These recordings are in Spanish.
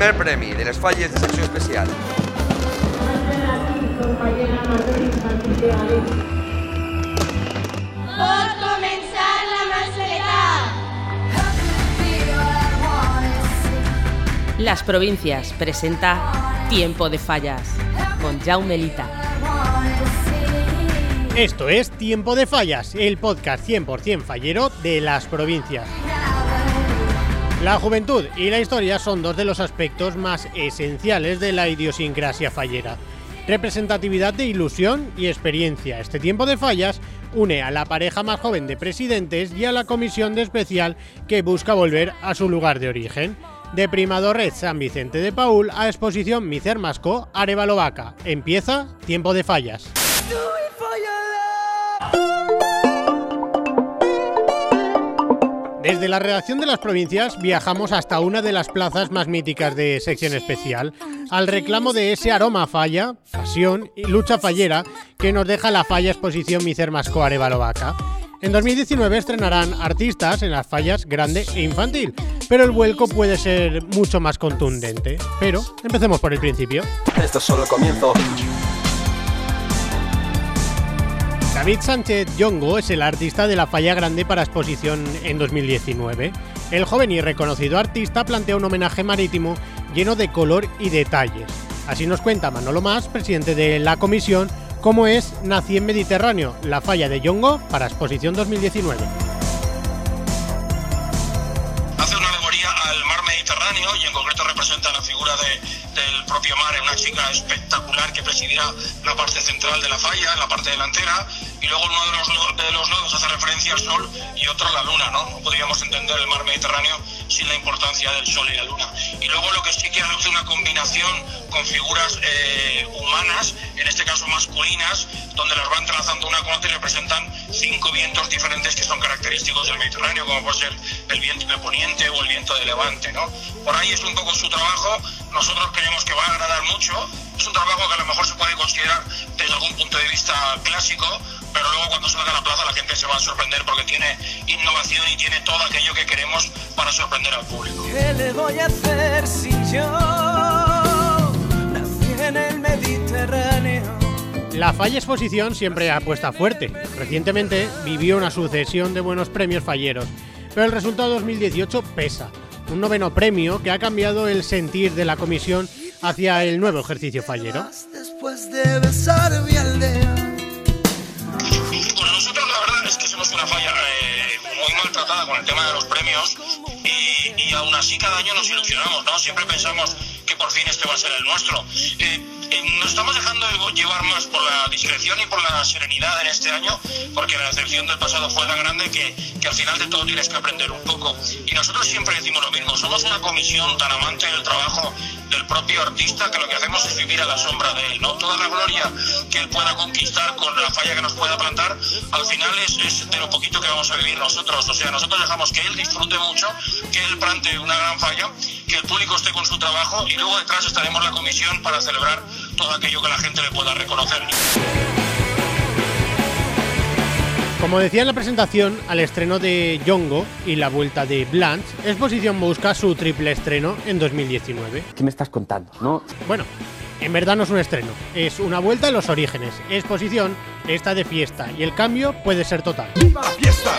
primer premi de les falles de secció especial. Pot començar la. Las Provincias presenta Tiempo de Fallas con Jaume Lita. Esto es Tiempo de Fallas, el podcast 100% fallero de las provincias. La juventud y la historia son dos de los aspectos más esenciales de la idiosincrasia fallera. Representatividad de ilusión y experiencia. Este tiempo de fallas une a la pareja más joven de presidentes y a la comisión de especial que busca volver a su lugar de origen. De Primadorret San Vicente de Paul a exposición Micer Masco Arevalo Vaca. Empieza Tiempo de Fallas. Desde la redacción de las provincias viajamos hasta una de las plazas más míticas de sección especial, al reclamo de ese aroma falla, pasión y lucha fallera que nos deja la falla exposición Micer Masco Arevalo Vaca. En 2019 estrenarán artistas en las fallas grande e infantil, pero el vuelco puede ser mucho más contundente. Pero empecemos por el principio. Esto es solo comienzo. David Sánchez Yongo es el artista de la falla grande para exposición en 2019. El joven y reconocido artista plantea un homenaje marítimo lleno de color y detalles. Así nos cuenta Manolo Más, presidente de la comisión, cómo es Nací en Mediterráneo, la falla de Yongo para exposición 2019. Y en concreto representa la figura de- del propio mar, una chica espectacular que presidirá la parte central de la falla, la parte delantera, y luego uno de los, de los nodos hace referencia al sol y otro a la luna, ¿no? No podríamos entender el mar Mediterráneo sin la importancia del sol y la luna. Y luego lo que sí que hace una combinación con figuras eh, humanas, en este caso masculinas, donde las van trazando una con otra y representan cinco vientos diferentes que son característicos del Mediterráneo, como puede ser el viento de poniente o el viento de levante, ¿no? Por ahí es un poco su trabajo, nosotros creemos que va a agradar mucho, es un trabajo que a lo mejor se puede considerar desde algún punto de vista clásico, pero luego cuando salga a la plaza la gente se va a sorprender porque tiene innovación y tiene todo aquello que queremos para sorprender al público. ¿Qué le voy a hacer si yo nací en el Mediterráneo? La falla exposición siempre apuesta fuerte. Recientemente vivió una sucesión de buenos premios falleros, pero el resultado 2018 pesa. Un noveno premio que ha cambiado el sentir de la comisión hacia el nuevo ejercicio fallero. Después de besar mi aldea. Bueno, nosotros la verdad es que somos una falla eh, muy maltratada con el tema de los premios y, y aún así cada año nos ilusionamos, ¿no? Siempre pensamos que por fin este va a ser el nuestro. Eh, nos estamos dejando llevar más por la discreción y por la serenidad en este año, porque la decepción del pasado fue tan grande que, que al final de todo tienes que aprender un poco. Y nosotros siempre decimos lo mismo, somos una comisión tan amante del trabajo del propio artista que lo que hacemos es vivir a la sombra de él, ¿no? Toda la gloria que él pueda conquistar con la falla que nos pueda plantar, al final es, es de lo poquito que vamos a vivir nosotros. O sea, nosotros dejamos que él disfrute mucho, que él plante una gran falla, que el público esté con su trabajo y luego detrás estaremos la comisión para celebrar todo aquello que la gente le pueda reconocer. Como decía en la presentación, al estreno de Yongo y la vuelta de Blanche, Exposición busca su triple estreno en 2019. ¿Qué me estás contando, no? Bueno, en verdad no es un estreno, es una vuelta a los orígenes. Exposición está de fiesta y el cambio puede ser total. ¡Viva fiesta!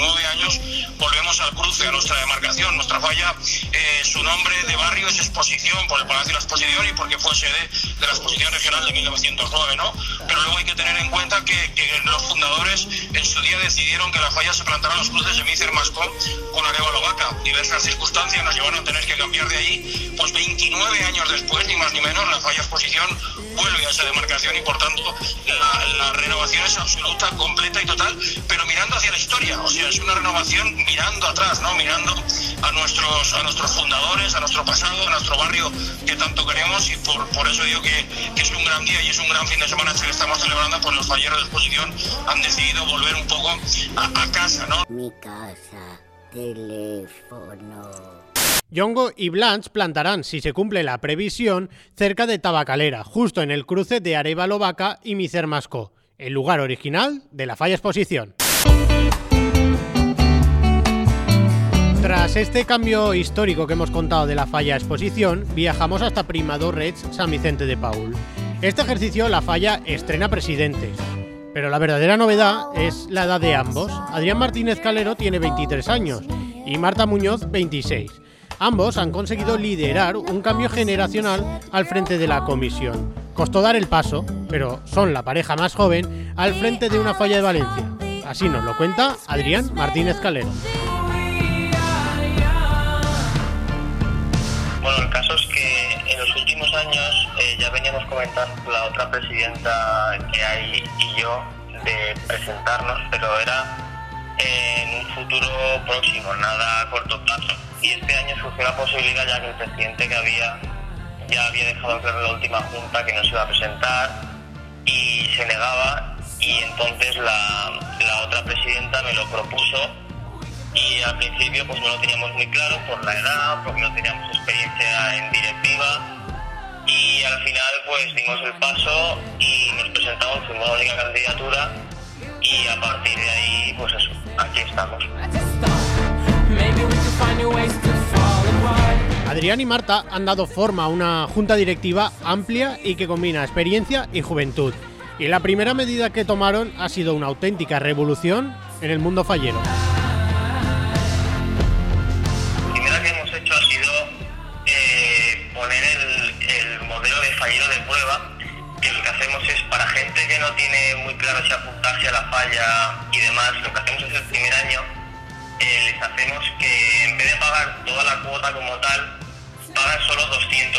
19 años volvemos al cruce, a nuestra demarcación. Nuestra falla, eh, su nombre de barrio es Exposición, por el Palacio de la Exposición y porque fue sede de la Exposición Regional de 1909, ¿no? Pero luego hay que tener en cuenta que, los fundadores en su día decidieron que la falla se plantara los cruces de Mícer Mascón con Arevalo Vaca. Diversas circunstancias nos llevaron a tener que cambiar de ahí, pues 29 años después, ni más ni menos, la falla Exposición vuelve a esa demarcación y por tanto la, la renovación es absoluta, completa y total, pero mirando hacia la historia, o sea, es una renovación mirando atrás, ¿no? Mirando a nuestros, a nuestros fundadores, a nuestro pasado, a nuestro barrio que tanto queremos y por, por eso digo que, que es un gran día y es un gran fin de semana este que estamos celebrando, pues los falleros de exposición han decidido volver un poco a, a casa, ¿no? Mi casa, teléfono. Yongo y Blanche plantarán, si se cumple la previsión, cerca de Tabacalera, justo en el cruce de Arevalo Vaca y Micer Mascó, el lugar original de la falla exposición. Tras este cambio histórico que hemos contado de la falla exposición, viajamos hasta Primado Reds San Vicente de Paul. Este ejercicio la falla estrena presidentes. Pero la verdadera novedad es la edad de ambos. Adrián Martínez Calero tiene 23 años y Marta Muñoz 26. Ambos han conseguido liderar un cambio generacional al frente de la comisión. Costó dar el paso, pero son la pareja más joven al frente de una falla de Valencia. Así nos lo cuenta Adrián Martínez Calero. La otra presidenta que hay y yo de presentarnos, pero era en un futuro próximo, nada a corto plazo. Y este año surgió la posibilidad ya que el presidente que había ya había dejado claro en la última junta que no se iba a presentar y se negaba y entonces la, la otra presidenta me lo propuso y al principio pues no lo teníamos muy claro por la edad, porque no teníamos experiencia en directiva y al final pues dimos el paso y nos presentamos como la única candidatura y a partir de ahí pues eso, aquí estamos. Adrián y Marta han dado forma a una junta directiva amplia y que combina experiencia y juventud. Y la primera medida que tomaron ha sido una auténtica revolución en el mundo fallero.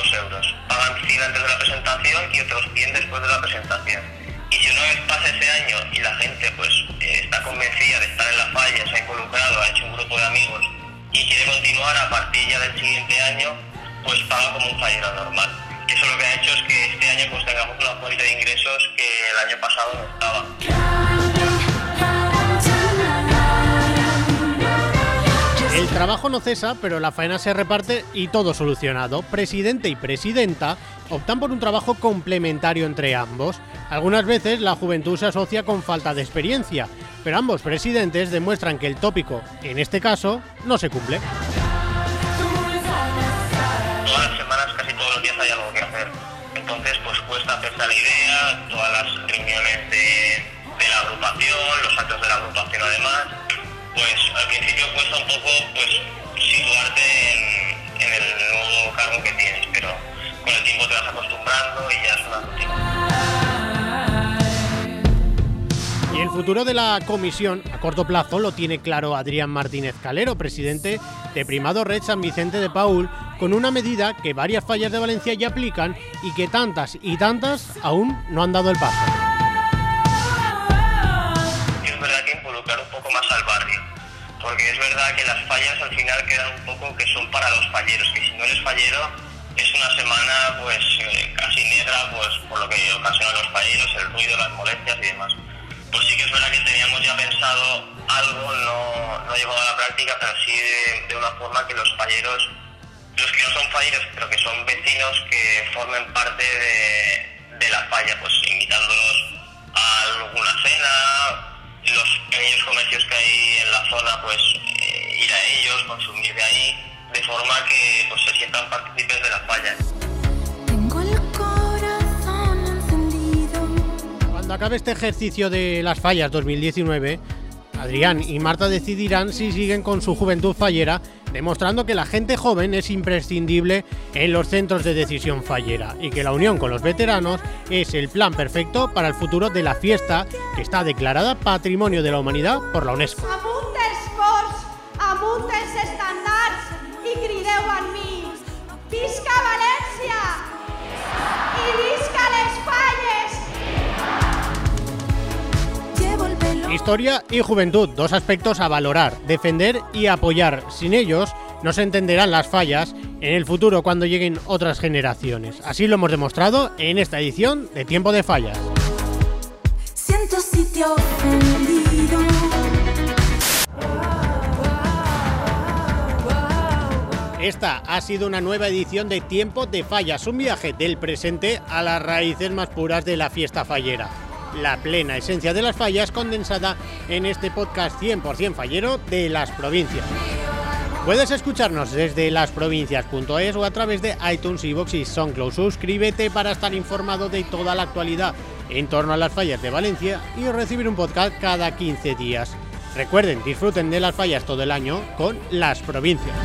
200 euros. Pagan 100 antes de la presentación y otros 100 después de la presentación. Y si una vez pasa ese año y la gente pues eh, está convencida de estar en la falla, se ha involucrado, ha hecho un grupo de amigos y quiere continuar a partir ya del siguiente año, pues paga como un fallero normal. Eso lo que ha hecho es que este año pues tengamos una fuente de ingresos que el año pasado no estaba. Trabajo no cesa, pero la faena se reparte y todo solucionado. Presidente y presidenta optan por un trabajo complementario entre ambos. Algunas veces la juventud se asocia con falta de experiencia, pero ambos presidentes demuestran que el tópico, en este caso, no se cumple. Todas las semanas, casi todos los días hay algo que hacer. Entonces, pues cuesta hacerse la idea, todas las reuniones de, de la agrupación, los actos de la agrupación además, pues al principio cuesta un poco pues situarte en, en el nuevo cargo que tienes, pero con el tiempo te vas acostumbrando y ya es una rutina. Y el futuro de la comisión a corto plazo lo tiene claro Adrián Martínez Calero, presidente de Primado Red San Vicente de Paul, con una medida que varias fallas de Valencia ya aplican y que tantas y tantas aún no han dado el paso. es verdad que porque es verdad que las fallas al final quedan un poco que son para los falleros, que si no eres fallero es una semana pues eh, casi negra pues por lo que ocasionan los falleros, el ruido, las molestias y demás. Pues sí que es verdad que teníamos ya pensado algo, no, no llevado a la práctica, pero sí de, de una forma que los falleros, los que no son falleros, pero que son vecinos que formen parte de, de la falla, pues invitándolos a alguna cena, los pequeños comercios que hay en la zona, pues eh, ir a ellos, consumir de ahí, de forma que pues, se sientan partícipes de la falla. Tengo el corazón encendido. Cuando acabe este ejercicio de las fallas 2019, Adrián y Marta decidirán si siguen con su juventud fallera, demostrando que la gente joven es imprescindible en los centros de decisión fallera y que la unión con los veteranos es el plan perfecto para el futuro de la fiesta que está declarada Patrimonio de la Humanidad por la UNESCO. Historia y juventud, dos aspectos a valorar, defender y apoyar. Sin ellos no se entenderán las fallas en el futuro cuando lleguen otras generaciones. Así lo hemos demostrado en esta edición de Tiempo de Fallas. Siento sitio ofendido. Esta ha sido una nueva edición de Tiempo de Fallas, un viaje del presente a las raíces más puras de la fiesta fallera. La plena esencia de las fallas condensada en este podcast 100% fallero de las provincias. Puedes escucharnos desde lasprovincias.es o a través de iTunes, iVoox y SoundCloud. Suscríbete para estar informado de toda la actualidad en torno a las fallas de Valencia y recibir un podcast cada 15 días. Recuerden, disfruten de las fallas todo el año con las provincias.